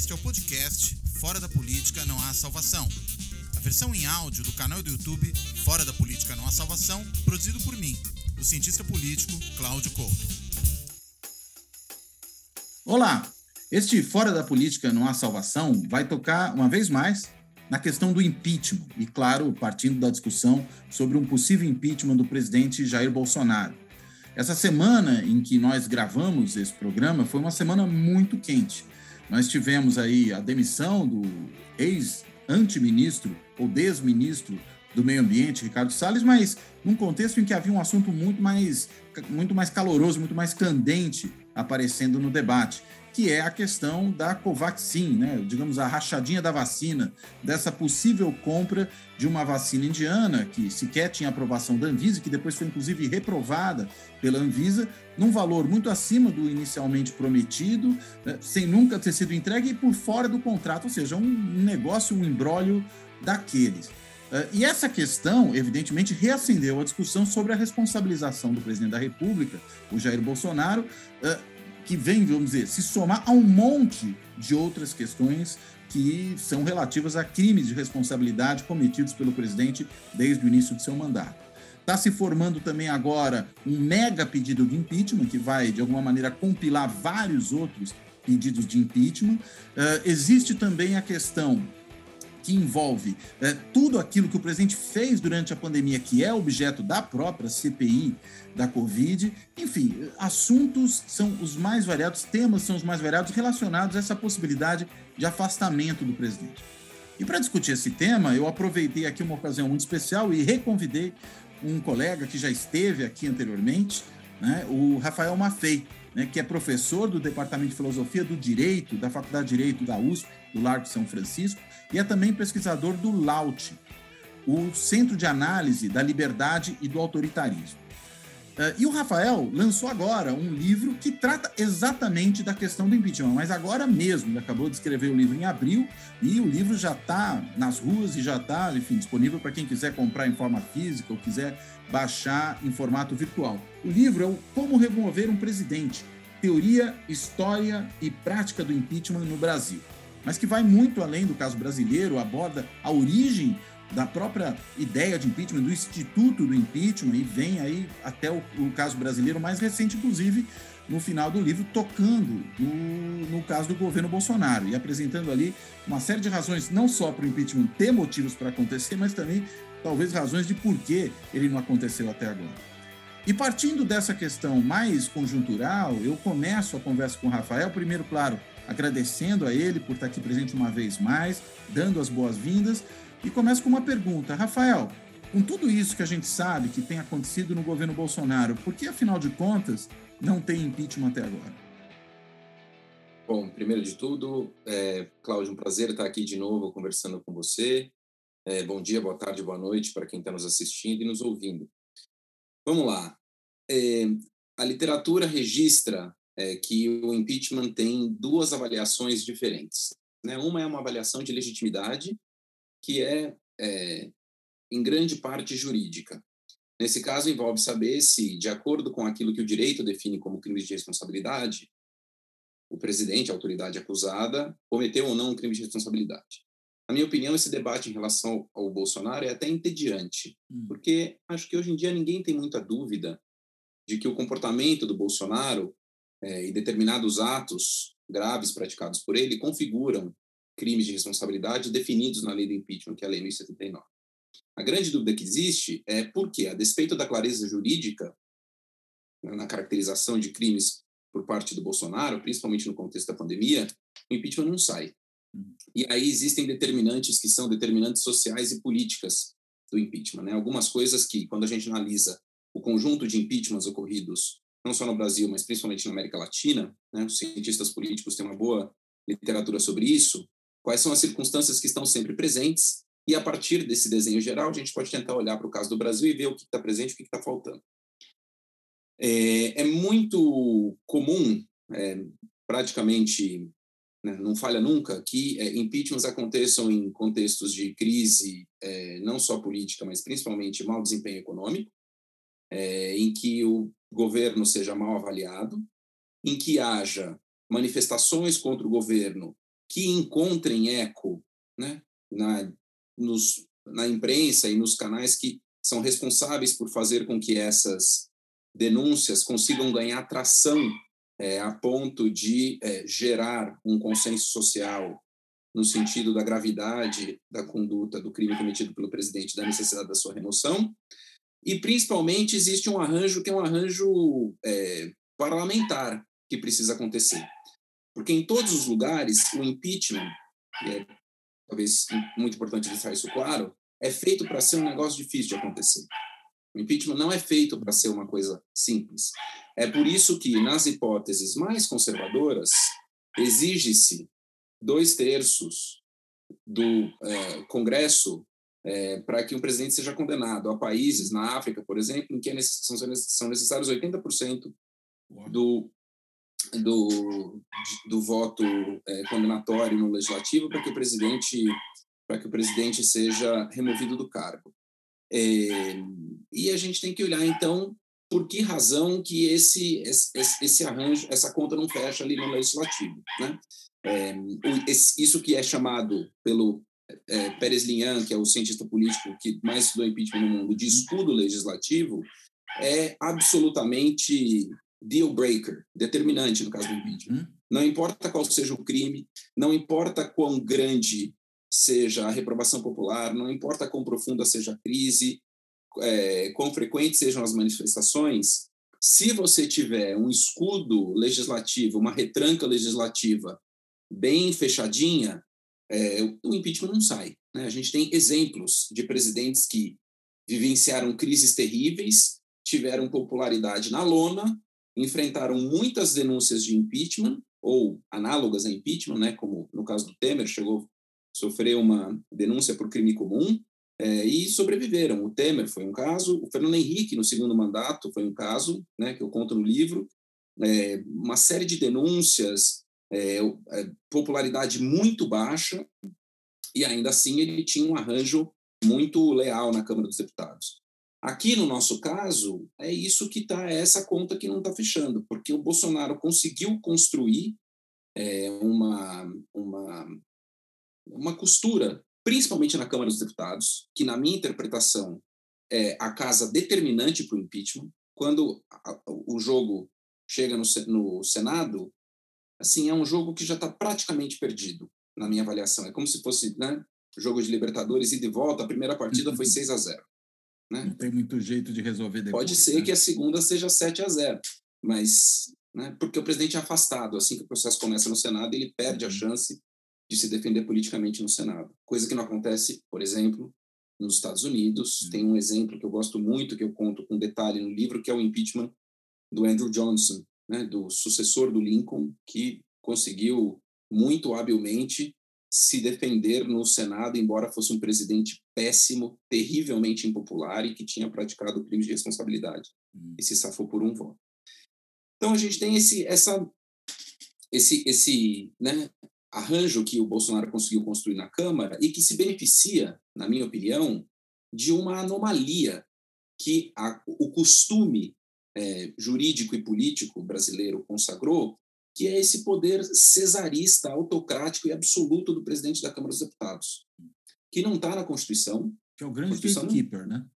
Este é o podcast Fora da Política Não Há Salvação. A versão em áudio do canal do YouTube Fora da Política Não Há Salvação, produzido por mim, o cientista político Cláudio Couto. Olá! Este Fora da Política Não Há Salvação vai tocar, uma vez mais, na questão do impeachment, e, claro, partindo da discussão sobre um possível impeachment do presidente Jair Bolsonaro. Essa semana em que nós gravamos esse programa foi uma semana muito quente. Nós tivemos aí a demissão do ex-antiministro ou desministro do Meio Ambiente, Ricardo Salles, mas num contexto em que havia um assunto muito mais, muito mais caloroso, muito mais candente aparecendo no debate, que é a questão da Covaxin, né? digamos, a rachadinha da vacina, dessa possível compra de uma vacina indiana, que sequer tinha aprovação da Anvisa, que depois foi inclusive reprovada pela Anvisa, num valor muito acima do inicialmente prometido, né? sem nunca ter sido entregue e por fora do contrato, ou seja, um negócio, um embrólio daqueles. Uh, e essa questão, evidentemente, reacendeu a discussão sobre a responsabilização do presidente da República, o Jair Bolsonaro, uh, que vem, vamos dizer, se somar a um monte de outras questões que são relativas a crimes de responsabilidade cometidos pelo presidente desde o início de seu mandato. Está se formando também agora um mega pedido de impeachment, que vai, de alguma maneira, compilar vários outros pedidos de impeachment. Uh, existe também a questão que envolve é, tudo aquilo que o presidente fez durante a pandemia, que é objeto da própria CPI da Covid. Enfim, assuntos são os mais variados, temas são os mais variados relacionados a essa possibilidade de afastamento do presidente. E para discutir esse tema, eu aproveitei aqui uma ocasião muito especial e reconvidei um colega que já esteve aqui anteriormente, né, o Rafael Maffei, né, que é professor do Departamento de Filosofia do Direito, da Faculdade de Direito da USP, do Largo de São Francisco, e é também pesquisador do LAUT, o Centro de Análise da Liberdade e do Autoritarismo. Uh, e o Rafael lançou agora um livro que trata exatamente da questão do impeachment, mas agora mesmo, ele acabou de escrever o livro em abril e o livro já está nas ruas e já está, enfim, disponível para quem quiser comprar em forma física ou quiser baixar em formato virtual. O livro é o Como Remover um Presidente, Teoria, História e Prática do Impeachment no Brasil mas que vai muito além do caso brasileiro, aborda a origem da própria ideia de impeachment, do instituto do impeachment, e vem aí até o, o caso brasileiro mais recente, inclusive no final do livro, tocando no, no caso do governo Bolsonaro e apresentando ali uma série de razões, não só para o impeachment ter motivos para acontecer, mas também talvez razões de por que ele não aconteceu até agora. E partindo dessa questão mais conjuntural, eu começo a conversa com o Rafael, primeiro, claro, agradecendo a ele por estar aqui presente uma vez mais, dando as boas-vindas. E começo com uma pergunta. Rafael, com tudo isso que a gente sabe que tem acontecido no governo Bolsonaro, por que, afinal de contas, não tem impeachment até agora? Bom, primeiro de tudo, é, Cláudio, um prazer estar aqui de novo conversando com você. É, bom dia, boa tarde, boa noite para quem está nos assistindo e nos ouvindo. Vamos lá. É, a literatura registra é, que o impeachment tem duas avaliações diferentes. Né? Uma é uma avaliação de legitimidade, que é, é, em grande parte, jurídica. Nesse caso, envolve saber se, de acordo com aquilo que o direito define como crime de responsabilidade, o presidente, a autoridade acusada, cometeu ou não um crime de responsabilidade. Na minha opinião, esse debate em relação ao Bolsonaro é até entediante, hum. porque acho que hoje em dia ninguém tem muita dúvida de que o comportamento do Bolsonaro é, e determinados atos graves praticados por ele configuram crimes de responsabilidade definidos na lei do impeachment, que é a lei 1079. A grande dúvida que existe é por que, a despeito da clareza jurídica né, na caracterização de crimes por parte do Bolsonaro, principalmente no contexto da pandemia, o impeachment não sai. E aí existem determinantes que são determinantes sociais e políticas do impeachment. Né? Algumas coisas que, quando a gente analisa o conjunto de impeachments ocorridos não só no Brasil, mas principalmente na América Latina, né? os cientistas políticos têm uma boa literatura sobre isso, quais são as circunstâncias que estão sempre presentes, e a partir desse desenho geral, a gente pode tentar olhar para o caso do Brasil e ver o que está presente e o que está faltando. É, é, muito comum, é, praticamente né, não falha nunca, que é, impeachments aconteçam em contextos de crise, é, não só política, mas principalmente mau desempenho econômico, é, em que o governo seja mal avaliado, em que haja manifestações contra o governo que encontrem eco né, na, nos, na imprensa e nos canais que são responsáveis por fazer com que essas denúncias consigam ganhar tração é, a ponto de é, gerar um consenso social no sentido da gravidade da conduta do crime cometido pelo presidente, da necessidade da sua remoção, e principalmente existe um arranjo que é um arranjo é, parlamentar que precisa acontecer, porque em todos os lugares o impeachment, e é talvez muito importante deixar isso claro, é feito para ser um negócio difícil de acontecer. O impeachment não é feito para ser uma coisa simples. É por isso que, nas hipóteses mais conservadoras, exige-se dois terços do é, Congresso é, para que um presidente seja condenado. Há países, na África, por exemplo, em que é são necessários 80% do, do, do voto é, condenatório no legislativo para que o presidente para que o presidente seja removido do cargo. É, e a gente tem que olhar então por que razão que esse, esse, esse arranjo, essa conta não fecha ali no legislativo, né? É, isso que é chamado pelo é, Pérez Linhan, que é o cientista político que mais estudou impeachment no mundo, de escudo legislativo, é absolutamente deal breaker, determinante no caso do impeachment. Uhum. Não importa qual seja o crime, não importa quão grande seja a reprovação popular, não importa quão profunda seja a crise, é, quão frequentes sejam as manifestações, se você tiver um escudo legislativo, uma retranca legislativa bem fechadinha, é, o impeachment não sai. Né? A gente tem exemplos de presidentes que vivenciaram crises terríveis, tiveram popularidade na lona, enfrentaram muitas denúncias de impeachment ou análogas a impeachment, né? como no caso do Temer, chegou a sofrer uma denúncia por crime comum, é, e sobreviveram. O Temer foi um caso, o Fernando Henrique, no segundo mandato, foi um caso, né, que eu conto no livro, é, uma série de denúncias, é, é, popularidade muito baixa, e ainda assim ele tinha um arranjo muito leal na Câmara dos Deputados. Aqui no nosso caso, é isso que está, é essa conta que não está fechando, porque o Bolsonaro conseguiu construir é, uma, uma, uma costura, principalmente na Câmara dos Deputados, que, na minha interpretação, é a casa determinante para o impeachment. Quando a, o jogo chega no, no Senado, assim, é um jogo que já está praticamente perdido, na minha avaliação. É como se fosse né, jogo de Libertadores e de volta, a primeira partida foi 6 uhum. a 0 né? Não tem muito jeito de resolver depois. Pode ser né? que a segunda seja 7 a 0 mas né, porque o presidente é afastado, assim que o processo começa no Senado, ele perde a uhum. chance de se defender politicamente no Senado. Coisa que não acontece, por exemplo, nos Estados Unidos. Tem um exemplo que eu gosto muito, que eu conto com detalhe no livro, que é o impeachment do Andrew Johnson, né, do sucessor do Lincoln, que conseguiu muito habilmente se defender no Senado, embora fosse um presidente péssimo, terrivelmente impopular e que tinha praticado crimes de responsabilidade uhum. e se safou por um voto. Então a gente tem esse essa esse esse né, arranjo que o Bolsonaro conseguiu construir na Câmara e que se beneficia, na minha opinião, de uma anomalia que a, o costume é, jurídico e político brasileiro consagrou, que é esse poder cesarista, autocrático e absoluto do presidente da Câmara dos Deputados, que não está na Constituição. Que é o grande gatekeeper, né?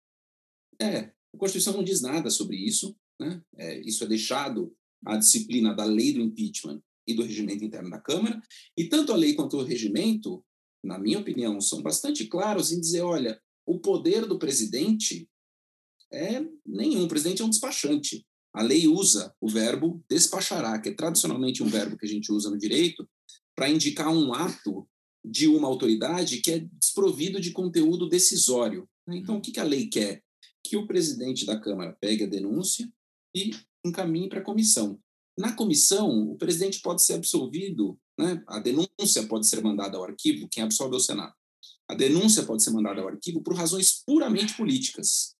É, a Constituição não diz nada sobre isso, né? É, isso é deixado à disciplina da lei do impeachment e do regimento interno da Câmara, e tanto a lei quanto o regimento, na minha opinião, são bastante claros em dizer, olha, o poder do presidente é nenhum, o presidente é um despachante. A lei usa o verbo despachará, que é tradicionalmente um verbo que a gente usa no direito, para indicar um ato de uma autoridade que é desprovido de conteúdo decisório. Né? Então, o que a lei quer? Que o presidente da Câmara pegue a denúncia e encaminhe para a comissão. Na comissão, o presidente pode ser absolvido, né? a denúncia pode ser mandada ao arquivo, quem absolve é o Senado. A denúncia pode ser mandada ao arquivo por razões puramente políticas.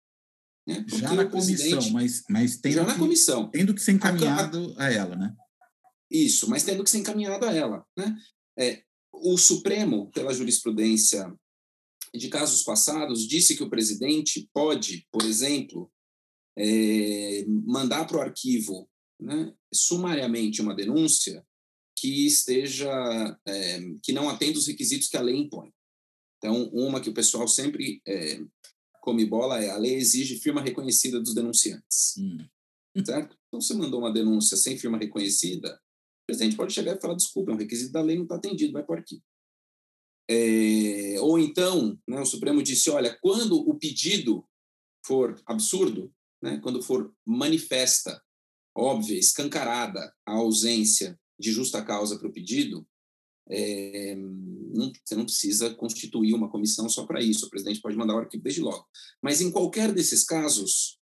Né? Já na comissão, mas, mas tendo, já na que, comissão. tendo que ser encaminhado a, a, ela, né? Isso, mas tendo que ser encaminhado a ela. Né? É, o Supremo, pela jurisprudência de casos passados, disse que o presidente pode, por exemplo, é, mandar para o arquivo né, sumariamente uma denúncia que esteja, é, que não atenda os requisitos que a lei impõe. Então, uma que o pessoal sempre é, come bola é a lei exige firma reconhecida dos denunciantes. Hum. Certo? Então, você mandou uma denúncia sem firma reconhecida, o presidente pode chegar e falar: desculpa, é um requisito da lei, não está atendido, vai por aqui. É, ou então, né, o Supremo disse: olha, quando o pedido for absurdo, né, quando for manifesta, óbvia, escancarada a ausência de justa causa para o pedido, é, não, você não precisa constituir uma comissão só para isso. O presidente pode mandar o arquivo desde logo. Mas em qualquer desses casos,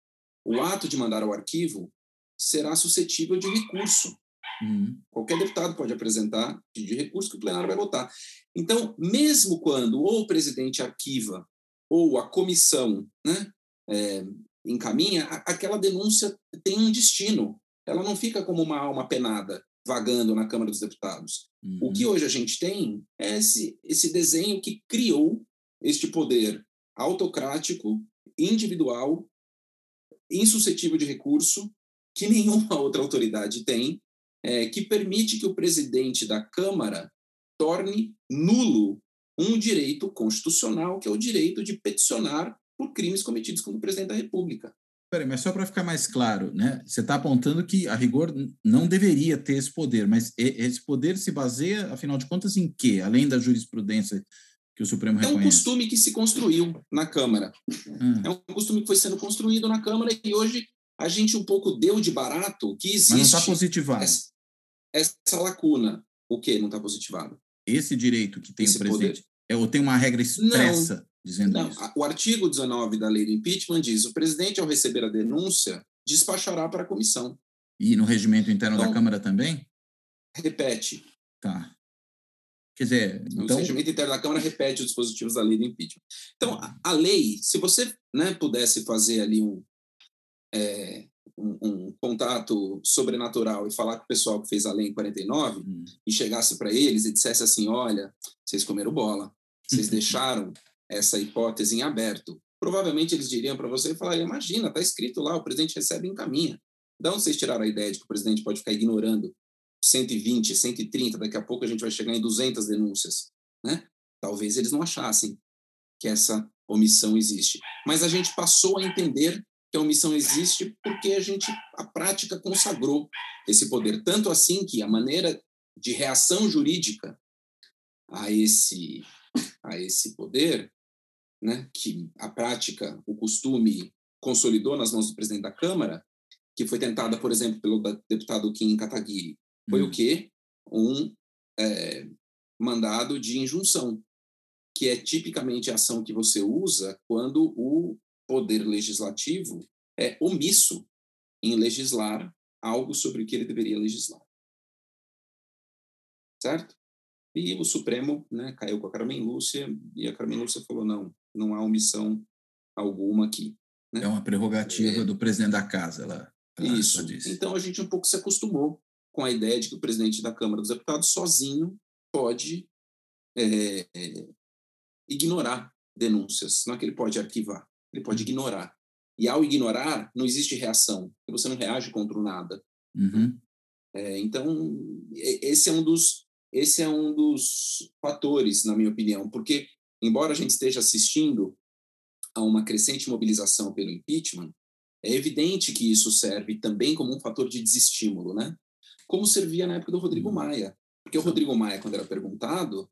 o ato de mandar ao arquivo será suscetível de recurso. Uhum. Qualquer deputado pode apresentar de recurso que o plenário vai votar. Então, mesmo quando ou o presidente arquiva ou a comissão né, é, encaminha, aquela denúncia tem um destino. Ela não fica como uma alma penada vagando na Câmara dos Deputados. Uhum. O que hoje a gente tem é esse, esse desenho que criou este poder autocrático, individual, insuscetível de recurso, que nenhuma outra autoridade tem, é, que permite que o presidente da Câmara torne nulo um direito constitucional, que é o direito de peticionar por crimes cometidos contra o presidente da República. Peraí, mas só para ficar mais claro, né? Você está apontando que a rigor não deveria ter esse poder, mas esse poder se baseia, afinal de contas, em quê? Além da jurisprudência que o Supremo reconhece. É um costume que se construiu na Câmara. Hum. É um costume que foi sendo construído na Câmara e hoje a gente um pouco deu de barato que existe. Mas não está positivado. Essa, essa, lacuna. O que não está positivado? Esse direito que tem esse o presidente. Poder. É, ou tem uma regra expressa dizendo não. isso? O artigo 19 da lei do impeachment diz: o presidente, ao receber a denúncia, despachará para a comissão. E no regimento interno então, da Câmara também? Repete. Tá. Quer dizer, então... o regimento interno da Câmara repete os dispositivos da lei do impeachment. Então, a, a lei, se você né, pudesse fazer ali um, é, um, um, contato sobrenatural e falar com o pessoal que fez a lei em 49 hum. e chegasse para eles e dissesse assim, olha, vocês comeram bola, vocês deixaram essa hipótese em aberto. Provavelmente eles diriam para você e falariam, imagina, está escrito lá, o presidente recebe e encaminha. Onde vocês tiraram a ideia de que o presidente pode ficar ignorando 120, 130, daqui a pouco a gente vai chegar em 200 denúncias, né? Talvez eles não achassem que essa omissão existe. Mas a gente passou a entender que a omissão existe porque a gente, a prática consagrou esse poder. Tanto assim que a maneira de reação jurídica a esse, a esse poder, né, que a prática, o costume consolidou nas mãos do presidente da Câmara, que foi tentada, por exemplo, pelo deputado Kim Kataguiri, foi hum. o quê? Um é, mandado de injunção, que é tipicamente a ação que você usa quando o poder legislativo é omisso em legislar algo sobre o que ele deveria legislar. Certo? E o Supremo né, caiu com a Carmen Lúcia e a Carmen Lúcia falou: não, não há omissão alguma aqui. Né? É uma prerrogativa é... do presidente da casa. Ela, Isso. Então a gente um pouco se acostumou com a ideia de que o presidente da Câmara dos Deputados sozinho pode é, ignorar denúncias. Não é que ele pode arquivar, ele pode uhum. ignorar. E ao ignorar, não existe reação, você não reage contra o nada. Uhum. É, então, esse é um dos esse é um dos fatores, na minha opinião, porque embora a gente esteja assistindo a uma crescente mobilização pelo impeachment, é evidente que isso serve também como um fator de desestímulo, né? Como servia na época do Rodrigo uhum. Maia, porque o Rodrigo Maia, quando era perguntado,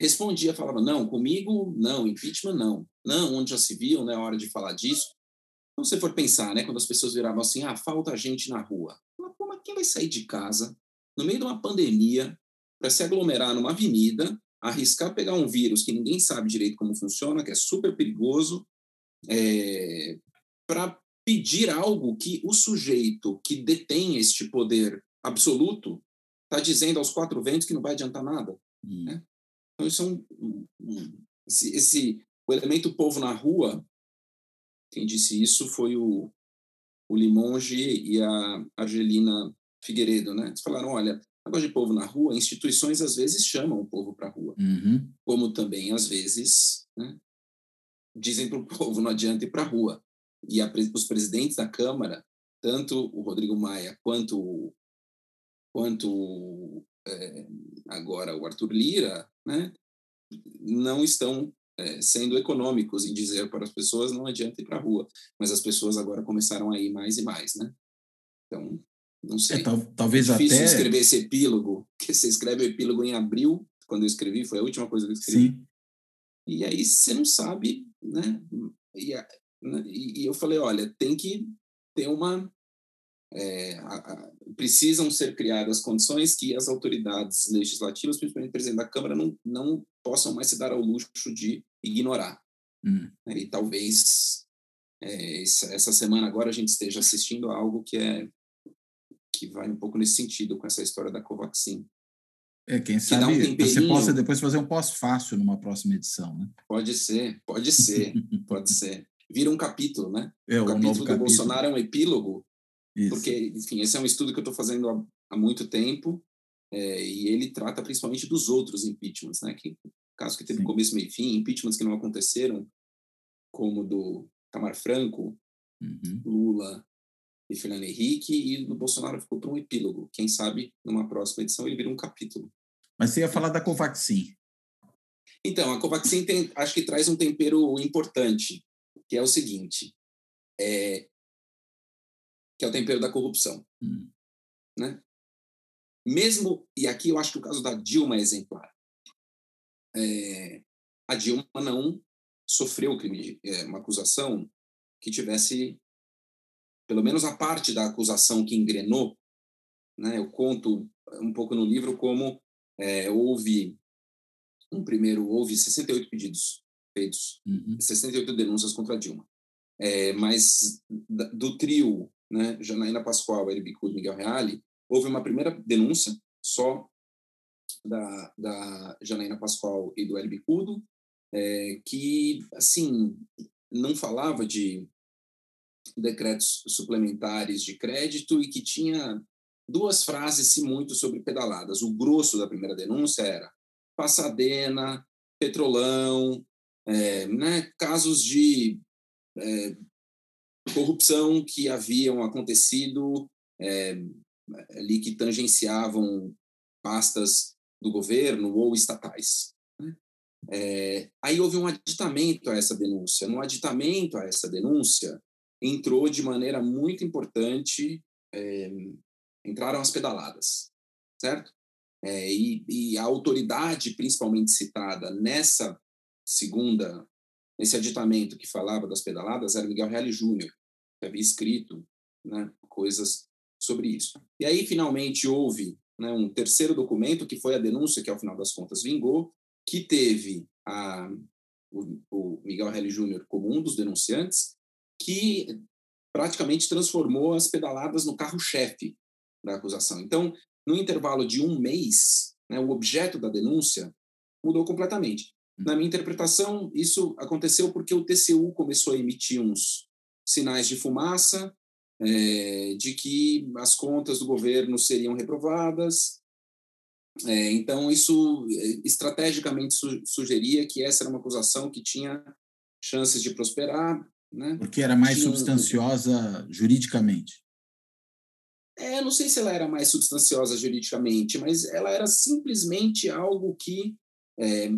respondia, falava, não, comigo não, impeachment não, não, onde já se viu, não é hora de falar disso. Então, se você for pensar, né, quando as pessoas viravam assim, ah, falta gente na rua. Pô, mas quem vai sair de casa no meio de uma pandemia para se aglomerar numa avenida, arriscar pegar um vírus que ninguém sabe direito como funciona, que é super perigoso, é, para pedir algo que o sujeito que detém este poder absoluto está dizendo aos quatro ventos que não vai adiantar nada. Hum. Né? Então, isso é um, um, esse, esse, o elemento povo na rua, quem disse isso foi o, o Limonge e a Argelina Figueiredo, né? Eles falaram, olha, negócio de povo na rua, instituições às vezes chamam o povo para a rua, uhum. como também às vezes né, dizem para o povo não adianta ir para a rua. E a, os presidentes da Câmara, tanto o Rodrigo Maia quanto quanto é, agora o Arthur Lira, né, não estão é, sendo econômicos em dizer para as pessoas não adianta ir para a rua, mas as pessoas agora começaram a ir mais e mais, né? Então, não sei. É, tal, talvez é difícil até... escrever esse epílogo, que você escreve o epílogo em abril, quando eu escrevi, foi a última coisa que eu escrevi. Sim. E aí você não sabe, né? E, né? e, e eu falei, olha, tem que ter uma é, a, a, precisam ser criadas condições que as autoridades legislativas, principalmente o presidente da Câmara, não, não possam mais se dar ao luxo de ignorar. Hum. E talvez é, essa semana agora a gente esteja assistindo a algo que é que vai um pouco nesse sentido com essa história da Covaxin. É, quem sabe um você possa depois fazer um pós-fácil numa próxima edição, né? Pode ser, pode ser, pode ser. Vira um capítulo, né? É, o capítulo do capítulo. Bolsonaro é um epílogo, Isso. porque, enfim, esse é um estudo que eu estou fazendo há, há, muito tempo, é, e ele trata principalmente dos outros impeachments, né? Que, caso que teve Sim. começo, meio e fim, impeachments que não aconteceram, como do Tamar Franco, uhum. Lula e Fernando Henrique, e do Bolsonaro ficou para um epílogo. Quem sabe, numa próxima edição, ele vira um capítulo. Mas você ia falar da Covaxin. Então, a Covaxin tem, acho que traz um tempero importante, que é o seguinte, é, que é o tempero da corrupção. Hum. Né? Mesmo, e aqui eu acho que o caso da Dilma é exemplar. É, a Dilma não sofreu crime é, uma acusação que tivesse pelo menos a parte da acusação que engrenou, né? Eu conto um pouco no livro como é, houve um primeiro houve 68 pedidos feitos, uhum. 68 denúncias contra Dilma, é, mas do trio, né? Janaína Pascoal, Eric Bicudo, Miguel Reale, houve uma primeira denúncia só da, da Janaína Pascoal e do Bicudo, é, que assim não falava de decretos suplementares de crédito e que tinha duas frases, se muito, sobre pedaladas. O grosso da primeira denúncia era Passadena, Petrolão, é, né, casos de é, corrupção que haviam acontecido é, ali que tangenciavam pastas do governo ou estatais. Né? É, aí houve um aditamento a essa denúncia. No aditamento a essa denúncia, entrou de maneira muito importante, é, entraram as pedaladas, certo? É, e, e, a autoridade principalmente citada nessa segunda, nesse aditamento que falava das pedaladas era Miguel Reale Júnior, que havia escrito né, coisas sobre isso. E aí, finalmente, houve né, um terceiro documento, que foi a denúncia, que ao final das contas vingou, que teve a, o, o Miguel Reale Júnior como um dos denunciantes, que praticamente transformou as pedaladas no carro-chefe da acusação. Então, no intervalo de um mês, né, o objeto da denúncia mudou completamente. Hum. Na minha interpretação, isso aconteceu porque o TCU começou a emitir uns sinais de fumaça é, de que as contas do governo seriam reprovadas. É, então, isso é, estrategicamente su sugeria que essa era uma acusação que tinha chances de prosperar, né? Porque era mais Tinha substanciosa juridicamente. É, não sei se ela era mais substanciosa juridicamente, mas ela era simplesmente algo que é,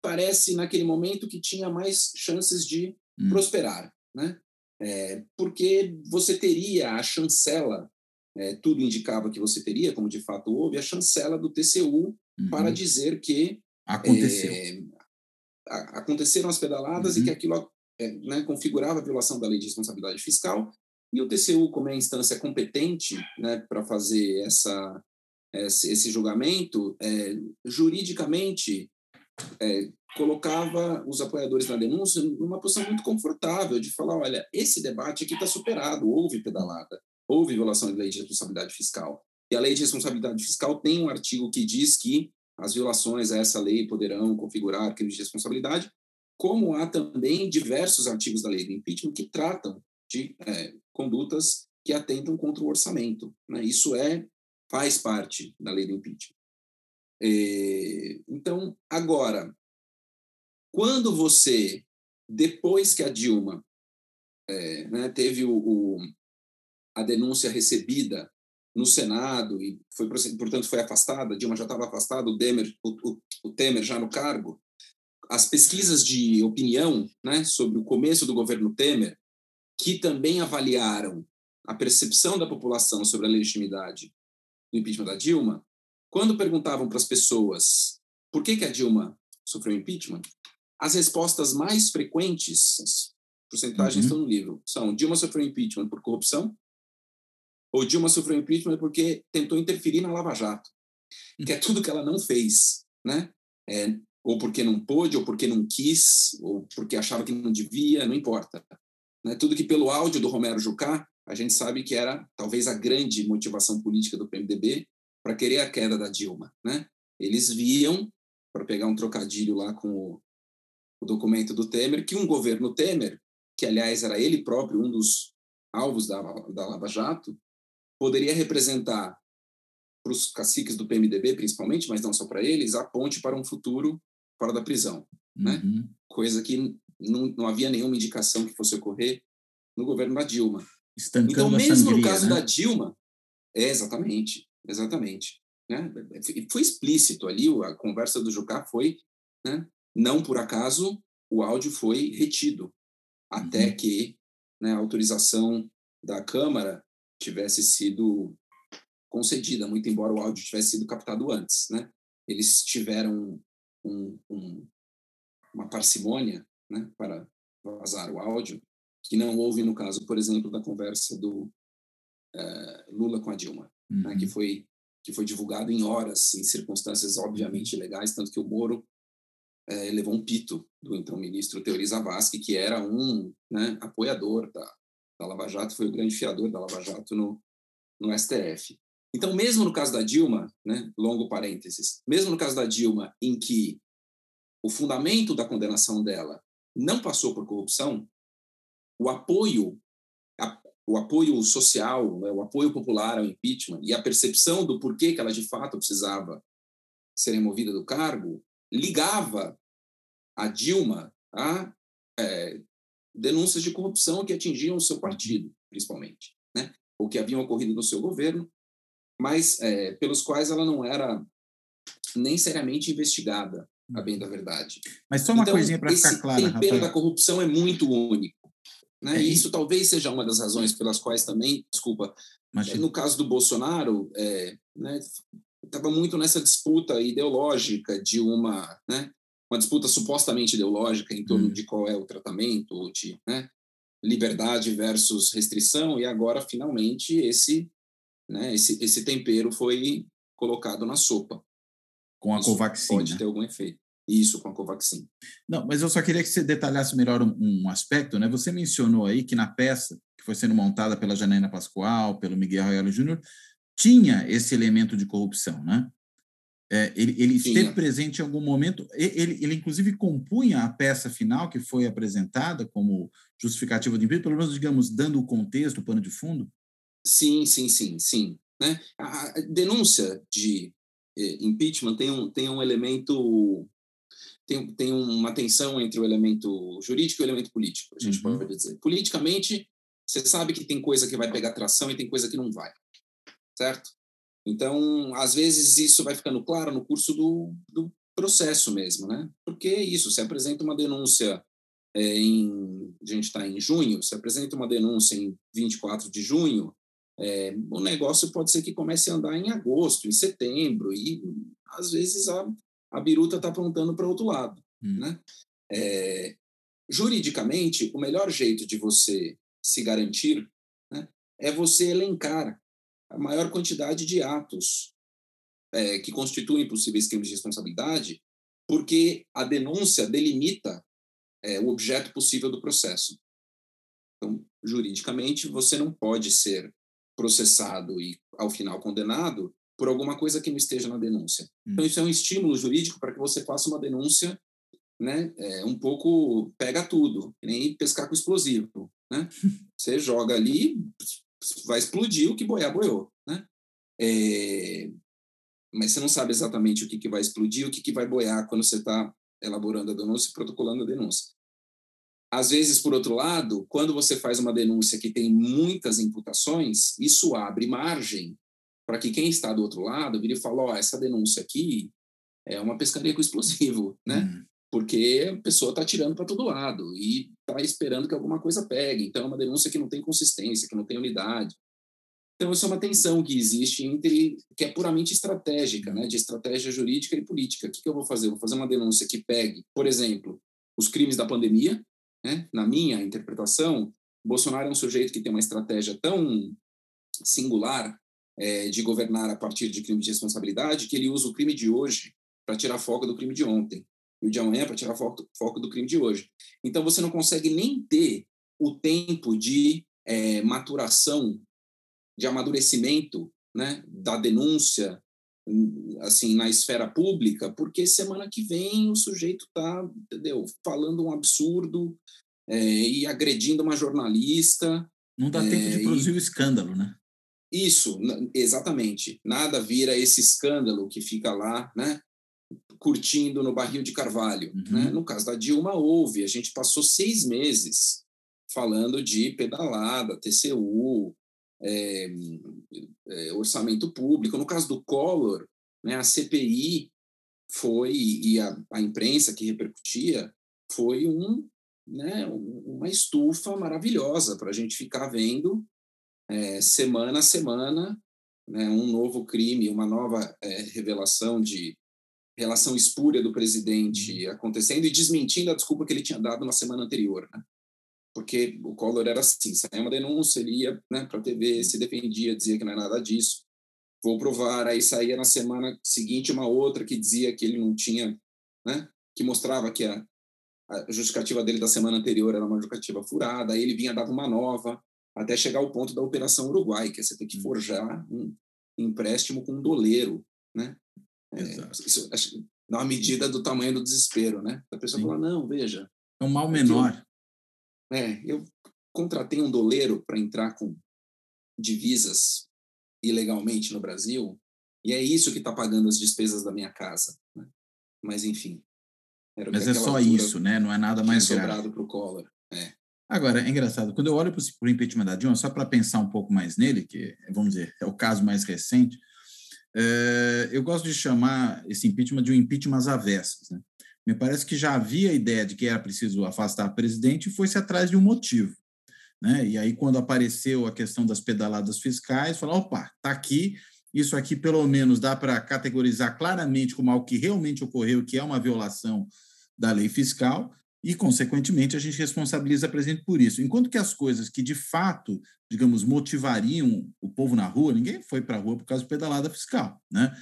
parece, naquele momento, que tinha mais chances de hum. prosperar. Né? É, porque você teria a chancela, é, tudo indicava que você teria, como de fato houve, a chancela do TCU uhum. para dizer que Aconteceu. É, aconteceram as pedaladas uhum. e que aquilo né, configurava a violação da lei de responsabilidade fiscal, e o TCU, como é a instância competente né, para fazer essa, esse, julgamento, é, juridicamente é, colocava os apoiadores na denúncia numa posição muito confortável de falar, olha, esse debate aqui está superado, houve pedalada, houve violação da lei de responsabilidade fiscal. E a lei de responsabilidade fiscal tem um artigo que diz que as violações a essa lei poderão configurar crimes de responsabilidade, como há também diversos artigos da lei do impeachment que tratam de é, condutas que atentam contra o orçamento. Né? Isso é faz parte da lei do impeachment. É, então, agora, quando você, depois que a Dilma é, né, teve o, o, a denúncia recebida no Senado e foi portanto foi afastada. Dilma já estava afastada, o o, o Temer já no cargo. As pesquisas de opinião, né, sobre o começo do governo Temer, que também avaliaram a percepção da população sobre a legitimidade do impeachment da Dilma, quando perguntavam para as pessoas por que, que a Dilma sofreu impeachment, as respostas mais frequentes, as porcentagens uhum. estão no livro, são Dilma sofreu impeachment por corrupção, ou Dilma sofreu impeachment porque tentou interferir na Lava Jato, que é tudo que ela não fez, né? É, ou porque não pôde, ou porque não quis, ou porque achava que não devia, não importa. Né? Tudo que pelo áudio do Romero Jucá, a gente sabe que era talvez a grande motivação política do PMDB para querer a queda da Dilma. Né? Eles viam, para pegar um trocadilho lá com o, o documento do Temer, que um governo Temer, que aliás era ele próprio um dos alvos da, da Lava Jato, poderia representar para os caciques do PMDB, principalmente, mas não só para eles, a ponte para um futuro fora da prisão. Né? Uhum. Coisa que não, não havia nenhuma indicação que fosse ocorrer no governo da Dilma. Estancando então, mesmo sangria, no caso né? da Dilma, é exatamente, exatamente. Né? Foi explícito ali, a conversa do Jucá foi, né? não por acaso, o áudio foi retido, até uhum. que né, a autorização da Câmara tivesse sido concedida, muito embora o áudio tivesse sido captado antes, né? Eles tiveram um, um, uma parcimônia, né, para vazar o áudio, que não houve no caso, por exemplo, da conversa do uh, Lula com a Dilma, uhum. né, que uhum. foi que foi divulgado em horas, em circunstâncias obviamente legais, tanto que o Moro é, levou um pito do então ministro Teori Zavascki, que era um né, apoiador da, da Lava Jato, foi o grande fiador da Lava Jato no, no STF. Então, mesmo no caso da Dilma, né, longo parênteses, mesmo no caso da Dilma, em que o fundamento da condenação dela não passou por corrupção, o apoio, a, o apoio social, né, o apoio popular ao impeachment e a percepção do porquê que ela de fato precisava ser removida do cargo ligava a Dilma a é, denúncias de corrupção que atingiam o seu partido, principalmente, né? ou que haviam ocorrido no seu governo, mas é, pelos quais ela não era nem seriamente investigada, a bem da verdade. Mas só uma então, coisinha para ficar claro. O tempero da corrupção é muito único. Né? É, e isso talvez seja uma das razões pelas quais também, desculpa, Imagina. no caso do Bolsonaro, é, né, estava muito nessa disputa ideológica de uma, né, uma disputa supostamente ideológica em torno hum. de qual é o tratamento, de né, liberdade versus restrição, e agora, finalmente, esse, né, esse, esse tempero foi colocado na sopa. Com a Isso Covaxin. Pode né? ter algum efeito. Isso, com a Covaxin. Não, mas eu só queria que você detalhasse melhor um, um, aspecto, né? Você mencionou aí que na peça que foi sendo montada pela Janaína Pascoal, pelo Miguel Royalo Júnior, tinha esse elemento de corrupção, né? É, ele, ele esteve presente em algum momento, ele, ele inclusive compunha a peça final que foi apresentada como justificativa do impeachment, pelo menos, digamos, dando o contexto, o pano de fundo? Sim, sim, sim, sim. Né? A denúncia de eh, impeachment tem um, tem um elemento, tem, tem uma tensão entre o elemento jurídico e o elemento político, a gente uhum. pode dizer. Politicamente, você sabe que tem coisa que vai pegar tração e tem coisa que não vai certo? Então, às vezes isso vai ficando claro no curso do, do processo mesmo, né? Porque é isso, se apresenta uma denúncia é, em, a gente está em junho, se apresenta uma denúncia em 24 de junho, é, o negócio pode ser que comece a andar em agosto, em setembro, e às vezes a, a biruta está apontando para outro lado, hum. né? É, juridicamente, o melhor jeito de você se garantir né, é você elencar a maior quantidade de atos é, que constituem possíveis crimes de responsabilidade, porque a denúncia delimita é, o objeto possível do processo. Então, juridicamente, você não pode ser processado e, ao final, condenado por alguma coisa que não esteja na denúncia. Hum. Então, isso é um estímulo jurídico para que você faça uma denúncia né, é, um pouco pega tudo, nem pescar com explosivo. Né? Você joga ali, vai explodir o que boiar boiou, né? É, mas você não sabe exatamente o que, que vai explodir, o que, que vai boiar quando você está elaborando a denúncia e protocolando a denúncia. Às vezes, por outro lado, quando você faz uma denúncia que tem muitas imputações, isso abre margem para que quem está do outro lado vire e fale, ó, oh, essa denúncia aqui é uma pescaria com explosivo, né? Uhum. Porque a pessoa está tirando para todo lado e está esperando que alguma coisa pegue. Então, é uma denúncia que não tem consistência, que não tem unidade. Então, isso é uma tensão que existe entre, que é puramente estratégica, né? de estratégia jurídica e política. O que, que eu vou fazer? Eu vou fazer uma denúncia que pegue, por exemplo, os crimes da pandemia. Né? Na minha interpretação, Bolsonaro é um sujeito que tem uma estratégia tão singular é, de governar a partir de crimes de responsabilidade que ele usa o crime de hoje para tirar foco do crime de ontem e o de amanhã para tirar foco, foco do crime de hoje. Então você não consegue nem ter o tempo de é, maturação, de amadurecimento, né, da denúncia, assim, na esfera pública, porque semana que vem o sujeito está, entendeu, falando um absurdo é, e agredindo uma jornalista. Não dá é, tempo de produzir e... o escândalo, né? Isso, exatamente. Nada vira esse escândalo que fica lá, né? curtindo no barril de carvalho. Uhum. Né? No caso da Dilma, houve. A gente passou seis meses falando de pedalada, TCU, é, é, orçamento público. No caso do Collor, né, a CPI foi, e a, a imprensa que repercutia, foi um, né, uma estufa maravilhosa para a gente ficar vendo é, semana a semana né, um novo crime, uma nova revelação de relação espúria do presidente uhum. acontecendo e desmentindo a desculpa que ele tinha dado na semana anterior, né? Porque o Collor era assim, saiu uma denúncia, ele ia né, para a TV, se defendia, dizia que não é nada disso, vou provar, aí saía na semana seguinte uma outra que dizia que ele não tinha, né, que mostrava que a, a justificativa dele da semana anterior era uma justificativa furada, aí ele vinha, dava uma nova, até chegar ao ponto da Operação Uruguai, que é você tem que uhum. forjar um empréstimo com um doleiro, né? É, isso, acho, dá uma medida do tamanho do desespero, né? A pessoa Sim. fala, não, veja... É um mal menor. Eu, é, eu contratei um doleiro para entrar com divisas ilegalmente no Brasil e é isso que está pagando as despesas da minha casa. Né? Mas, enfim. Mas é só isso, né? Não é nada mais grave. para o Collor. É. Agora, é engraçado, quando eu olho para o impeachment da Dilma, só para pensar um pouco mais nele, que, vamos dizer, é o caso mais recente, é, eu gosto de chamar esse impeachment de um impeachment às avessas. Né? Me parece que já havia a ideia de que era preciso afastar o presidente e foi-se atrás de um motivo. Né? E aí, quando apareceu a questão das pedaladas fiscais, falou: opa, está aqui, isso aqui pelo menos dá para categorizar claramente como algo que realmente ocorreu, que é uma violação da lei fiscal, e, consequentemente, a gente responsabiliza o presidente por isso. Enquanto que as coisas que, de fato, digamos, motivariam o povo na rua, ninguém foi para a rua por causa de pedalada fiscal, né?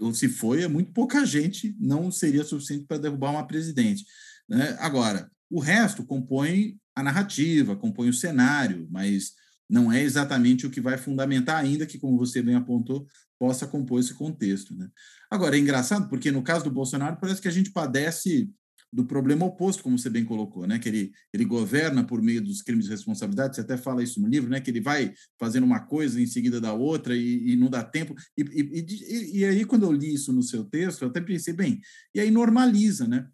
Ou se foi, é muito pouca gente, não seria suficiente para derrubar uma presidente. Né? Agora, o resto compõe a narrativa, compõe o cenário, mas não é exatamente o que vai fundamentar, ainda que, como você bem apontou, possa compor esse contexto. Né? Agora, é engraçado, porque no caso do Bolsonaro, parece que a gente padece do problema oposto, como você bem colocou, né? que ele, ele governa por meio dos crimes de responsabilidade, você até fala isso no livro, né? que ele vai fazendo uma coisa em seguida da outra e, e não dá tempo. E, e, e, aí, quando eu li isso no seu texto, eu até pensei, bem, e aí normaliza, né?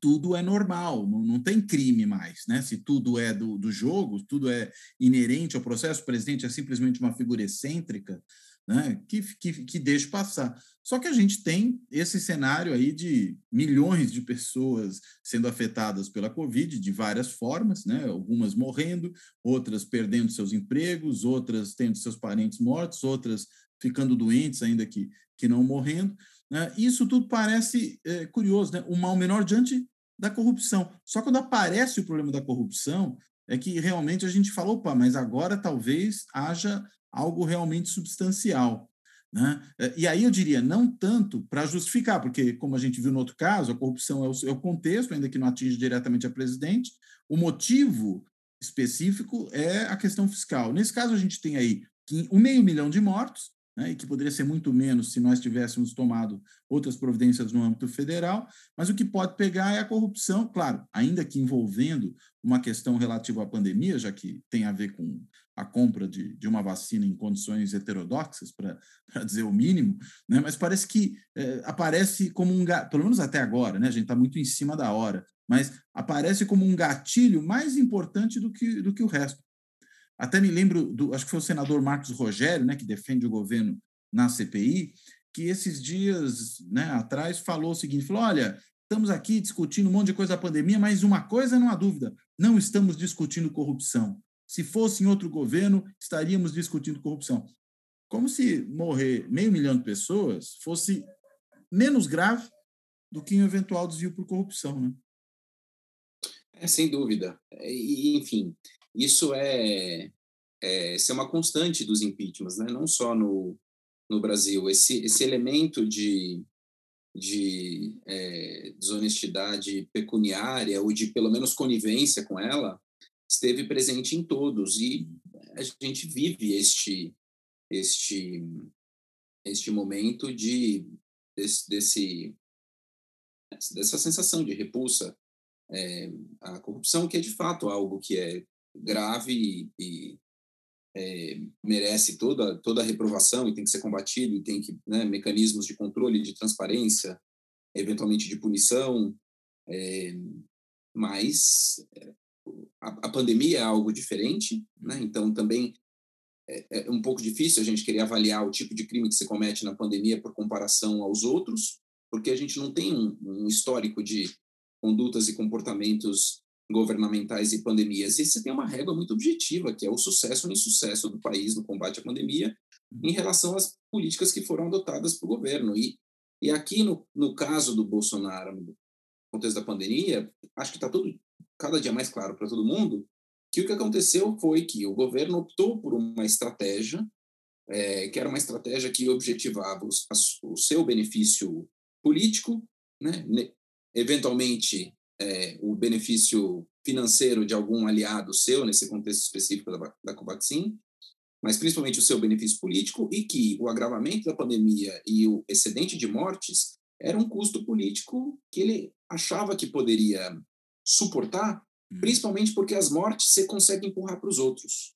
Tudo é normal, não, não tem crime mais, né? Se tudo é do, do jogo, tudo é inerente ao processo, o presidente é simplesmente uma figura excêntrica, né, que, que, que deixe passar. Só que a gente tem esse cenário aí de milhões de pessoas sendo afetadas pela Covid de várias formas, né, algumas morrendo, outras perdendo seus empregos, outras tendo seus parentes mortos, outras ficando doentes, ainda que, que não morrendo. Né? Isso tudo parece é, curioso, né? o mal menor diante da corrupção. Só quando aparece o problema da corrupção, é que realmente a gente fala, opa, mas agora talvez haja algo realmente substancial. Né? É, e aí eu diria, não tanto para justificar, porque, como a gente viu no outro caso, a corrupção é o, é o contexto, ainda que não atinge diretamente a presidente, o motivo específico é a questão fiscal. Nesse caso, a gente tem aí um meio milhão de mortos, né, e que poderia ser muito menos se nós tivéssemos tomado outras providências no âmbito federal, mas o que pode pegar é a corrupção, claro, ainda que envolvendo uma questão relativa à pandemia, já que tem a ver com a compra de, de uma vacina em condições heterodoxas, para dizer o mínimo, né, mas parece que é, aparece como um, pelo menos até agora, né, a gente está muito em cima da hora, mas aparece como um gatilho mais importante do que, do que o resto. Até me lembro do, acho que foi o senador Marcos Rogério, né, que defende o governo na CPI, que esses dias, né, atrás falou o seguinte, falou: "Olha, estamos aqui discutindo um monte de coisa da pandemia, mas uma coisa não há dúvida, não estamos discutindo corrupção. Se fosse em outro governo, estaríamos discutindo corrupção. Como se morrer meio milhão de pessoas fosse menos grave do que um eventual desvio por corrupção, né? É, sem dúvida. E, enfim, isso é, é, isso é uma constante dos impeachments, né? não só no, no Brasil. Esse, esse elemento de, de é, desonestidade pecuniária ou de, pelo menos, conivência com ela esteve presente em todos. E a gente vive este, este, este momento de, desse, desse dessa sensação de repulsa é, à corrupção, que é de fato algo que é grave e, é, merece toda toda a reprovação e tem que ser combatido e tem que né, mecanismos de controle, de transparência, eventualmente de punição, é, mas a, a, pandemia é algo diferente, né? Então também é, é um pouco difícil a gente querer avaliar o tipo de crime que se comete na pandemia por comparação aos outros, porque a gente não tem um, um histórico de condutas e comportamentos governamentais e pandemias. E você tem uma régua muito objetiva, que é o sucesso ou insucesso do país no combate à pandemia em relação às políticas que foram adotadas pelo governo. E, e aqui, no, no caso do Bolsonaro, no contexto da pandemia, acho que está tudo cada dia mais claro para todo mundo que o que aconteceu foi que o governo optou por uma estratégia é, que era uma estratégia que objetivava os, o seu benefício político, né, eventualmente é, o benefício financeiro de algum aliado seu, nesse contexto específico da, da Covaxin, mas principalmente o seu benefício político, e que o agravamento da pandemia e o excedente de mortes era um custo político que ele achava que poderia suportar, hum. principalmente porque as mortes você consegue empurrar para os outros.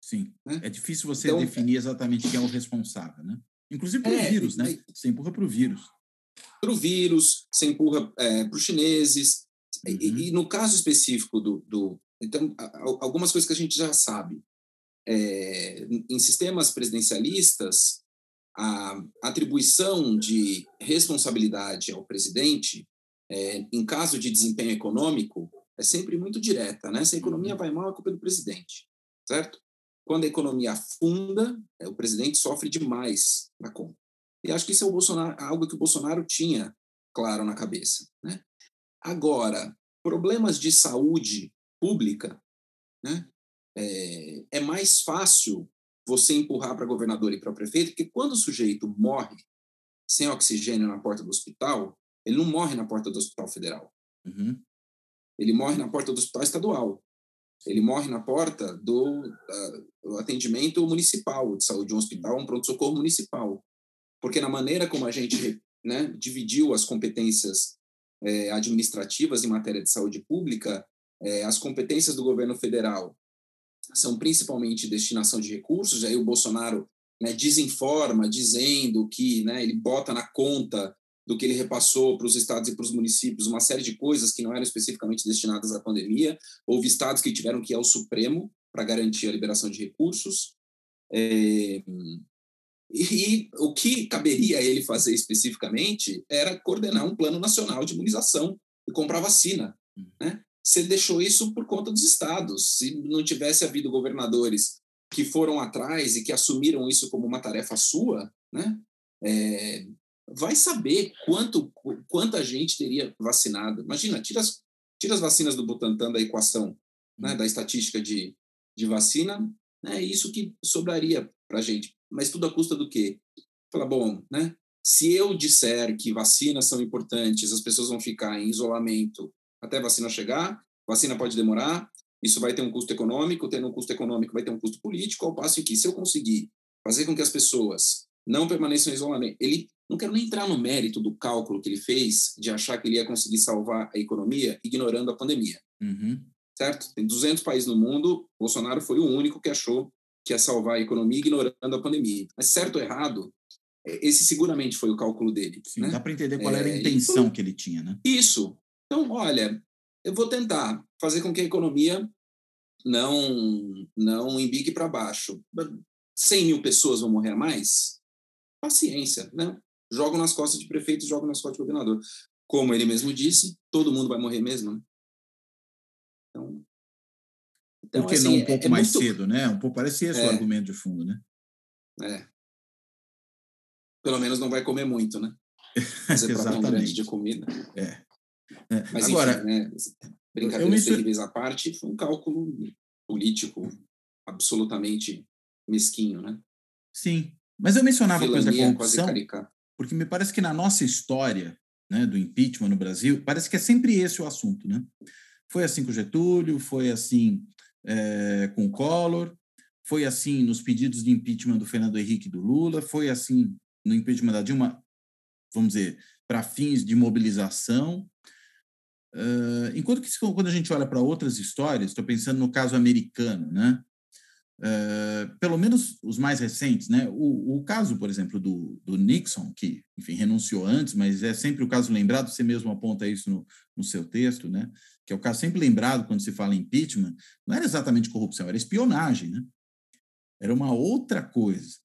Sim. Né? É difícil você então, definir exatamente quem é o responsável, né? Inclusive para o é, vírus, né? Você empurra para o vírus. Para o vírus, você empurra é, para os chineses, Uhum. E, e, no caso específico do, do, Então, algumas coisas que a gente já sabe. É, em sistemas presidencialistas, a atribuição de responsabilidade ao presidente, é, em caso de desempenho econômico, é sempre muito direta. Né? Se a economia uhum. vai mal, é culpa do presidente, certo? Quando a economia afunda, é, o presidente sofre demais na conta. E acho que isso é o Bolsonaro, algo que o Bolsonaro tinha claro na cabeça. Né? Agora, problemas de saúde pública, né, é, é mais fácil você empurrar para governador e para prefeito, porque quando o sujeito morre sem oxigênio na porta do hospital, ele não morre na porta do hospital federal. Uhum. Ele morre na porta do hospital estadual. Ele morre na porta do, uh, do atendimento municipal de saúde, de um hospital, um pronto-socorro municipal. Porque na maneira como a gente né, dividiu as competências é, administrativas em matéria de saúde pública, é, as competências do governo federal são principalmente destinação de recursos, aí o Bolsonaro né, desinforma, dizendo que né, ele bota na conta do que ele repassou para os estados e para os municípios uma série de coisas que não eram especificamente destinadas à pandemia. Houve estados que tiveram que ir ao Supremo para garantir a liberação de recursos. É, e, o que caberia a ele fazer especificamente era coordenar um plano nacional de imunização e comprar vacina. Né? Você deixou isso por conta dos estados. Se não tivesse havido governadores que foram atrás e que assumiram isso como uma tarefa sua, né? É, vai saber quanto quanta gente teria vacinado. Imagina, tira as, tira as vacinas do Butantan da equação, né, hum. da estatística de, de vacina, é né, isso que sobraria para a gente mas tudo a custa do quê? Fala, bom, né? Se eu disser que vacinas são importantes, as pessoas vão ficar em isolamento até a vacina chegar, vacina pode demorar, isso vai ter um custo econômico, tendo um custo econômico vai ter um custo político, ao passo que se eu conseguir fazer com que as pessoas não permaneçam em isolamento, ele não quero nem entrar no mérito do cálculo que ele fez de achar que ele ia conseguir salvar a economia ignorando a pandemia. Uhum. Certo? Tem 200 países no mundo, Bolsonaro foi o único que achou que é salvar a economia ignorando a pandemia. Mas certo ou errado, é, esse seguramente foi o cálculo dele. Sim, né? Dá para entender qual era a é, intenção que ele tinha, né? Isso. Então, olha, eu vou tentar fazer com que a economia não, não embigue para baixo. 100 mil pessoas vão morrer a mais? Paciência, né? Jogam nas costas de prefeito, jogam nas costas de governador. Como ele mesmo disse, todo mundo vai morrer mesmo, né? Então, então, Por que assim, não um pouco é, é mais muito... cedo, né? Um pouco, parece esse é. o argumento de fundo, né? É. Pelo menos não vai comer muito, né? Fazer Exatamente. grande de comida. É. é. Mas, Agora, enfim, né? brincadeiras terríveis à parte, foi um cálculo político absolutamente mesquinho, né? Sim. Mas eu mencionava a coisa da corrupção porque me parece que na nossa história né, do impeachment no Brasil, parece que é sempre esse o assunto, né? Foi assim com Getúlio, foi assim é, com Collor, foi assim nos pedidos de impeachment do Fernando Henrique e do Lula, foi assim no impeachment da Dilma, vamos dizer, para fins de mobilização. Uh, enquanto que quando a gente olha para outras histórias, estou pensando no caso americano, né? Uh, pelo menos os mais recentes, né? O, o caso, por exemplo, do, do, Nixon, que, enfim, renunciou antes, mas é sempre o caso lembrado, você mesmo aponta isso no, no seu texto, né? Que é o caso sempre lembrado quando se fala em impeachment, não era exatamente corrupção, era espionagem, né? Era uma outra coisa.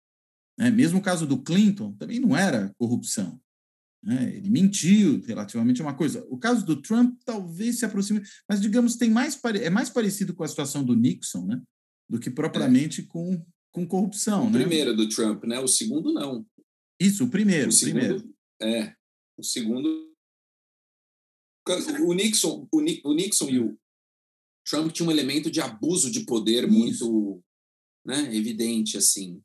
Né? Mesmo o caso do Clinton também não era corrupção. Né? Ele mentiu relativamente a uma coisa. O caso do Trump talvez se aproxime, mas digamos tem mais é mais parecido com a situação do Nixon, né? Do que propriamente é. com, com corrupção. O né? primeiro do Trump, né? O segundo não. Isso, o primeiro. O segundo, primeiro. É. O segundo. O Nixon, o, o Nixon e o Trump tinham um elemento de abuso de poder Isso. muito né, evidente, assim.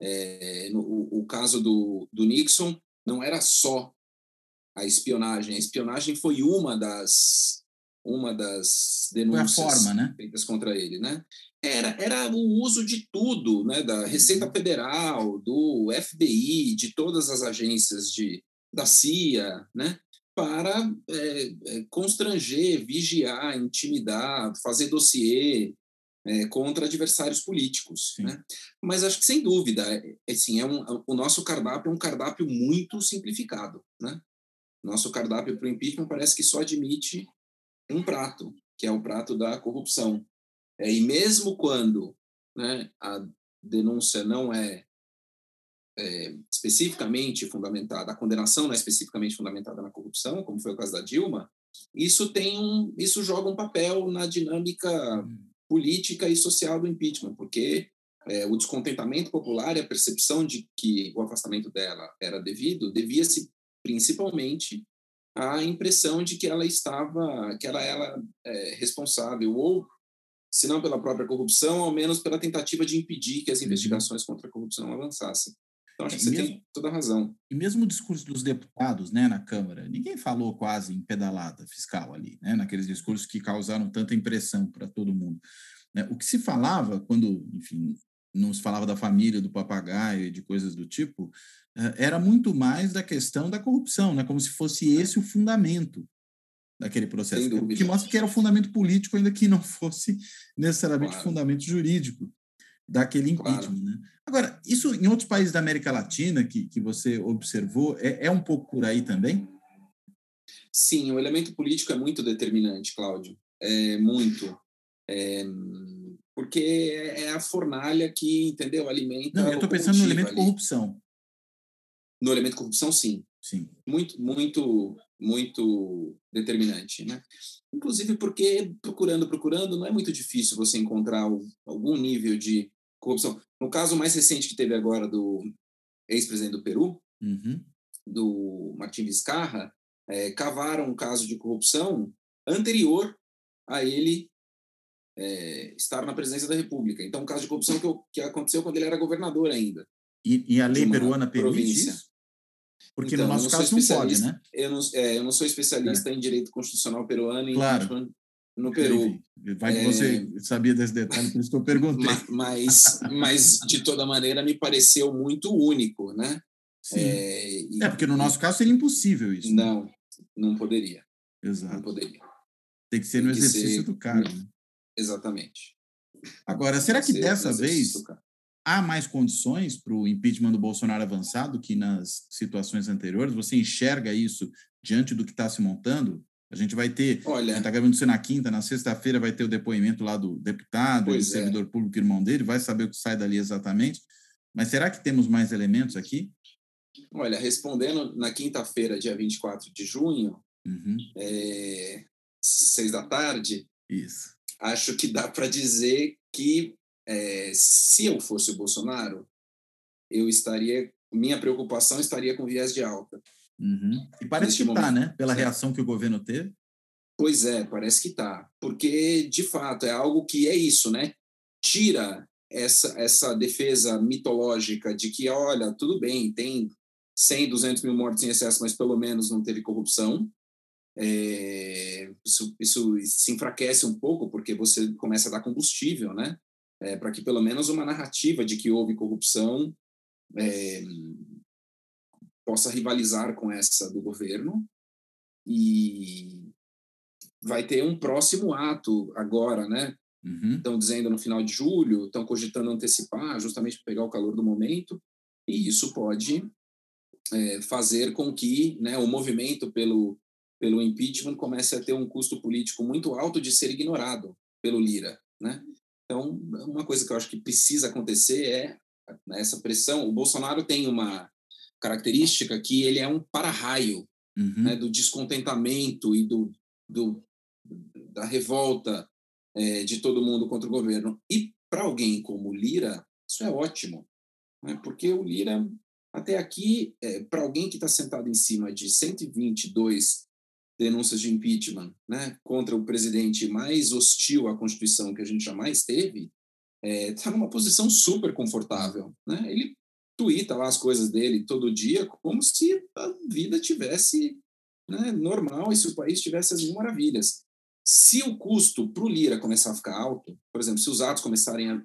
É, no, o, o caso do, do Nixon não era só a espionagem. A espionagem foi uma das uma das denúncias forma, né? feitas contra ele, né? Era, era o uso de tudo, né? Da Receita uhum. Federal, do FBI, de todas as agências de, da CIA, né? Para é, é, constranger, vigiar, intimidar, fazer dossiê é, contra adversários políticos, né? Mas acho que sem dúvida, é, assim, é um, o nosso cardápio é um cardápio muito simplificado, né? Nosso cardápio para o impeachment parece que só admite um prato, que é o prato da corrupção. É, e mesmo quando né, a denúncia não é, é, especificamente fundamentada, a condenação não é especificamente fundamentada na corrupção, como foi o caso da Dilma, isso tem um, isso joga um papel na dinâmica política e social do impeachment, porque é, o descontentamento popular e a percepção de que o afastamento dela era devido devia-se principalmente a impressão de que ela estava, que ela era é, responsável, ou, se não pela própria corrupção, ao menos pela tentativa de impedir que as uhum. investigações contra a corrupção avançassem. Então, acho que você mesmo, tem toda a razão. E mesmo o discurso dos deputados né, na Câmara, ninguém falou quase em pedalada fiscal ali, né, naqueles discursos que causaram tanta impressão para todo mundo. Né. O que se falava quando, enfim, não se falava da família, do papagaio e de coisas do tipo, eh, era muito mais da questão da corrupção, né? como se fosse esse o fundamento daquele processo, que mostra que era o fundamento político, ainda que não fosse necessariamente claro. fundamento jurídico daquele impeachment. Claro. Né? Agora, isso em outros países da América Latina que, que você observou, é, é um pouco por aí também? Sim, o elemento político é muito determinante, Cláudio. É muito. É, porque é a fornalha que, entendeu, alimenta. Não, eu estou pensando no elemento ali. corrupção. No elemento corrupção, sim. Sim. Muito, muito, muito determinante, né? Inclusive porque procurando, procurando, não é muito difícil você encontrar algum nível de corrupção. No caso mais recente que teve agora do ex-presidente do Peru, uhum. do Martim Vizcarra, é, cavaram um caso de corrupção anterior a ele é, estar na presidência da República. Então, um caso de corrupção que, que aconteceu quando ele era governador ainda. E, e a lei peruana permite isso? Porque então, no nosso caso não pode, né? Eu não, é, eu não sou especialista é. em direito constitucional peruano e claro. no Peru. Vai que você é. sabia desse detalhe, por isso que eu perguntei. Mas, mas, de toda maneira, me pareceu muito único, né? É, e, é porque no nosso caso seria impossível isso. Não, né? não poderia. Exato. Não poderia. Tem que ser no exercício ser, do cargo. Exatamente. Agora, será que dessa vez há mais condições para o impeachment do Bolsonaro avançado que nas situações anteriores? Você enxerga isso diante do que está se montando? A gente vai ter, Olha, está gravando isso na quinta, na sexta-feira vai ter o depoimento lá do deputado, do é. servidor público irmão dele, vai saber o que sai dali exatamente. Mas será que temos mais elementos aqui? olha, respondendo na quinta-feira, dia 24 de junho, Uhum, é, seis da tarde, Isso. Acho que dá para dizer que é, se eu fosse o Bolsonaro, eu estaria, minha preocupação estaria com viés de alta. Uhum. E parece Neste que está, né? Pela reação que o governo teve. Pois é, parece que tá, porque de fato é algo que é isso, né? Tira essa essa defesa mitológica de que, olha, tudo bem, tem 100, 200 mil mortes em excesso, mas pelo menos não teve corrupção. É, isso, isso se enfraquece um pouco porque você começa a dar combustível, né? É, para que pelo menos uma narrativa de que houve corrupção é, possa rivalizar com essa do governo e vai ter um próximo ato agora, né? Uhum. Estão dizendo no final de julho, estão cogitando antecipar, justamente para pegar o calor do momento, e isso pode é, fazer com que né, o movimento pelo, pelo impeachment comece a ter um custo político muito alto de ser ignorado pelo Lira, né? Então, uma coisa que eu acho que precisa acontecer é né, essa pressão. O Bolsonaro tem uma característica que ele é um para-raio Uhum. né, do descontentamento e do, do da revolta é, de todo mundo contra o governo. E para alguém como Lira, isso é ótimo, né, porque o Lira, até aqui, é, para alguém que está sentado em cima de 122 denúncias de impeachment né, contra o presidente mais hostil à Constituição que a gente jamais teve, está numa posição super confortável. Né? Ele tuita lá as coisas dele todo dia como se a vida tivesse né, normal e se o país tivesse as mil maravilhas. Se o custo para o Lira começar a ficar alto, por exemplo, se os atos começarem a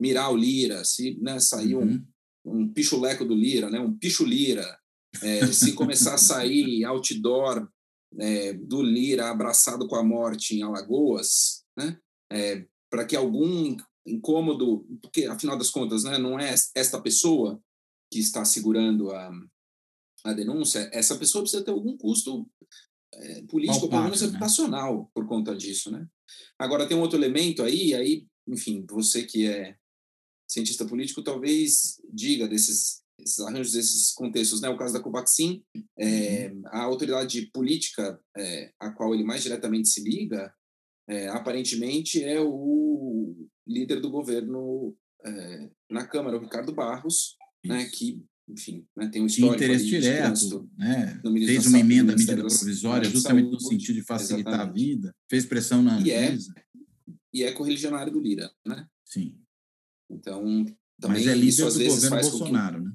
mirar o Lira, se né, sair um, Uhum. um pichuleco do Lira, né, um picho Lira, é, se começar a sair outdoor é, do Lira abraçado com a morte em Alagoas, né, é, para que algum incômodo, porque afinal das contas, né, não é esta pessoa que está segurando a, a denúncia, essa pessoa precisa ter algum custo é, político, pelo menos né? reputacional, por conta disso, né? Agora tem um outro elemento aí, aí, enfim, você que é cientista político talvez diga desses, desses arranjos, desses contextos, né? O caso da Covaxin, é, a autoridade política é, a qual ele mais diretamente se liga, é, aparentemente é o líder do governo é, na Câmara, o Ricardo Barros, né, Isso. que, enfim, né, tem um histórico interesse direto, né? no fez uma emenda à medida da- provisória, da justamente no Saúde, sentido de facilitar a exatamente. vida, fez pressão na E é. Anvisa. e é correligionário do Lira, né? Sim. Então, Mas também é isso líder às do governo com que Bolsonaro, né?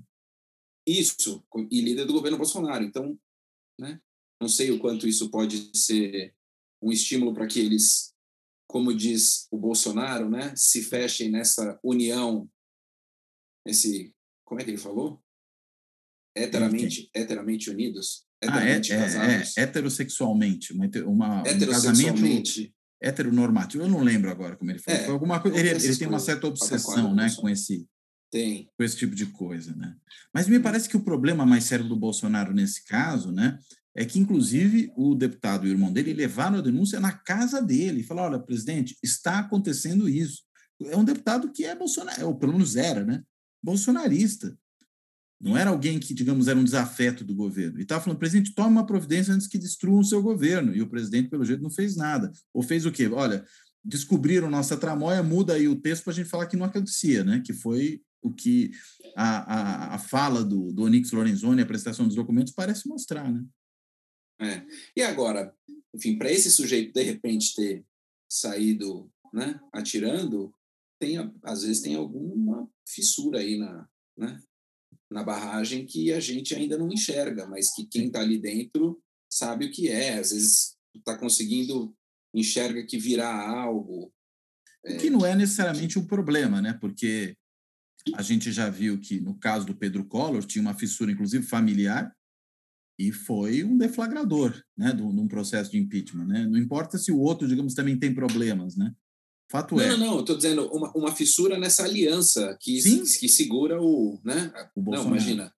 Isso, e líder do governo Bolsonaro. Então, né, não sei o quanto isso pode ser um estímulo para que eles, como diz o Bolsonaro, né, se fechem nessa união, esse, como é que ele falou? Heteramente, heteramente unidos, Ah, é, heteramente é, casados, é, heterossexualmente, uma, uma, um casamento heterossexualmente. heteronormativo. Eu não lembro agora como ele falou. É, alguma coisa. Ele, ele tem uma certa obsessão, né, com esse, Tem. com esse tipo de coisa, né? Mas me parece que o problema mais sério do Bolsonaro nesse caso, né, é que inclusive o deputado e o irmão dele levaram a denúncia na casa dele e falaram: olha, presidente, está acontecendo isso. É um deputado que é bolsonaro, ou pelo menos era, né? Bolsonarista. Não era alguém que, digamos, era um desafeto do governo. E estava falando, presidente, tome uma providência antes que destruam o seu governo. E o presidente, pelo jeito, não fez nada. Ou fez o quê? Olha, descobriram nossa tramóia, muda aí o texto para a gente falar que não acontecia, né? Que foi o que a, a, a fala do, do Onyx Lorenzoni, a apresentação dos documentos, parece mostrar, né? É. E agora, enfim, para esse sujeito de repente ter saído, né, atirando, tem às vezes tem alguma fissura aí na, né, na barragem que a gente ainda não enxerga, mas que quem está ali dentro sabe o que é. Às vezes está conseguindo enxerga que virá algo. O que não é necessariamente um problema, né? Porque a gente já viu que no caso do Pedro Collor tinha uma fissura, inclusive familiar, e foi um deflagrador, né, de um processo de impeachment, né? Não importa se o outro, digamos, também tem problemas, né? Fato não, é. Não, não, estou dizendo uma, uma fissura nessa aliança que, Sim. que segura o, né? O não, Bolsonaro. imagina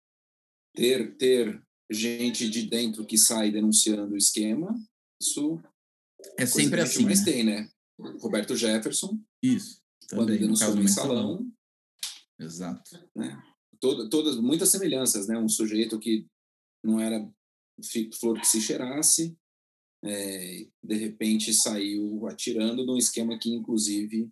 ter ter gente de dentro que sai denunciando o esquema Isso é sempre assim. Mas né? tem, né? Roberto Jefferson. Isso. Quando Também, denunciou no no mensalão. mensalão, Exato. né? Toda, todas, muitas semelhanças, né? Um sujeito que não era flor que se cheirasse, é, de repente saiu atirando num esquema que, inclusive,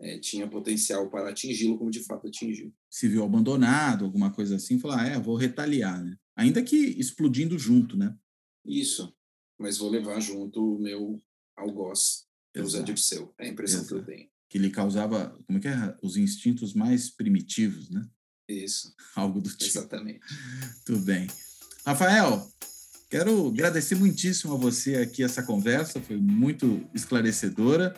é, tinha potencial para atingi-lo, como de fato atingiu. Se viu abandonado, alguma coisa assim, falar, ah, é, vou retaliar, né? Ainda que explodindo junto, né? Isso, mas vou levar junto o meu algoz, José Exato. Dirceu. É a impressão que eu Exato. tenho. Que lhe causava, como é que é? Os instintos mais primitivos, né? Isso, Algo do tipo. exatamente. Tudo bem. Rafael, quero agradecer muitíssimo a você aqui essa conversa, foi muito esclarecedora.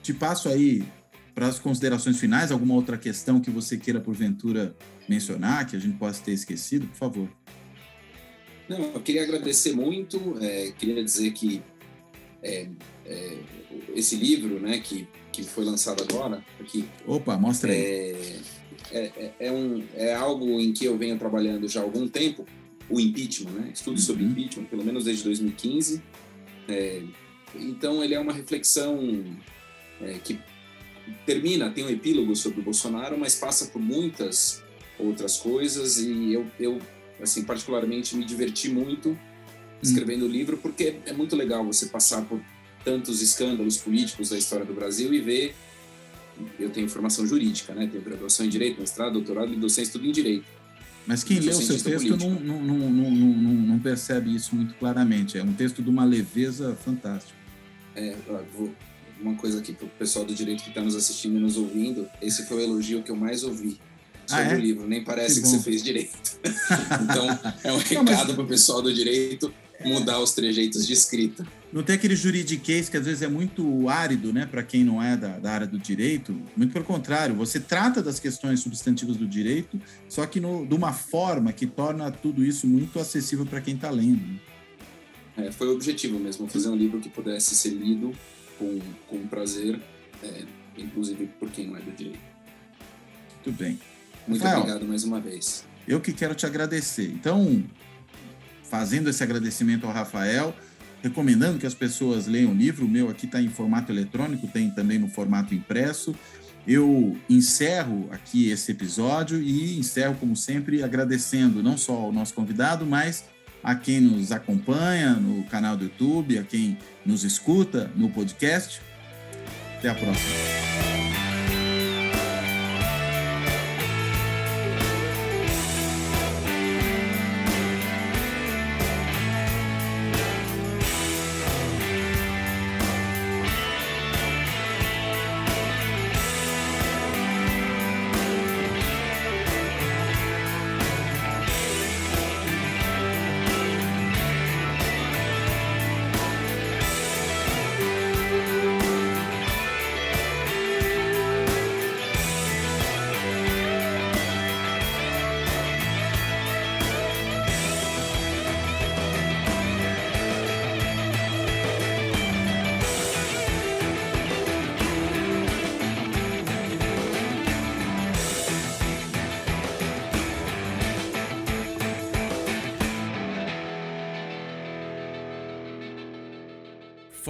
Te passo aí para as considerações finais, alguma outra questão que você queira, porventura, mencionar, que a gente possa ter esquecido, por favor. Não, eu queria agradecer muito, é, queria dizer que é, é, esse livro, né, que, que foi lançado agora, aqui, Opa, mostra aí. é, é, é- é um, é algo em que eu venho trabalhando já há algum tempo, o impeachment, né? Estudo sobre Uhum. impeachment, pelo menos desde 2015. É, então, ele é uma reflexão que termina, tem um epílogo sobre o Bolsonaro, mas passa por muitas outras coisas e eu, eu assim, particularmente me diverti muito escrevendo o livro, porque é muito legal você passar por tantos escândalos políticos da história do Brasil e ver eu tenho formação jurídica, né? Tenho graduação em Direito, mestrado, doutorado e docência, tudo em Direito. Mas quem lê o seu texto não, não, não, não, não, percebe isso muito claramente. É um texto de uma leveza fantástica. É, vou- uma coisa aqui para o pessoal do Direito que está nos assistindo e nos ouvindo, esse foi o elogio que eu mais ouvi sobre Ah, é? o livro. Nem parece Que que, você fez Direito. então, é um recado para o pessoal do Direito mudar os trejeitos de escrita. Não tem aquele juridiquês que às vezes é muito árido, né, para quem não é da, da área do direito. Muito pelo contrário, você trata das questões substantivas do direito, só que no, de uma forma que torna tudo isso muito acessível para quem está lendo. né? É, foi o objetivo mesmo, fazer um livro que pudesse ser lido com, com prazer, é, inclusive por quem não é do direito. Muito bem. Muito Rafael. obrigado mais uma vez. Eu que quero te agradecer. Então, fazendo esse agradecimento ao Rafael, recomendando que as pessoas leiam o livro, o meu aqui está em formato eletrônico, tem também no formato impresso. Eu encerro aqui esse episódio e encerro, como sempre, agradecendo não só ao nosso convidado, mas a quem nos acompanha no canal do YouTube, a quem nos escuta no podcast. Até a próxima.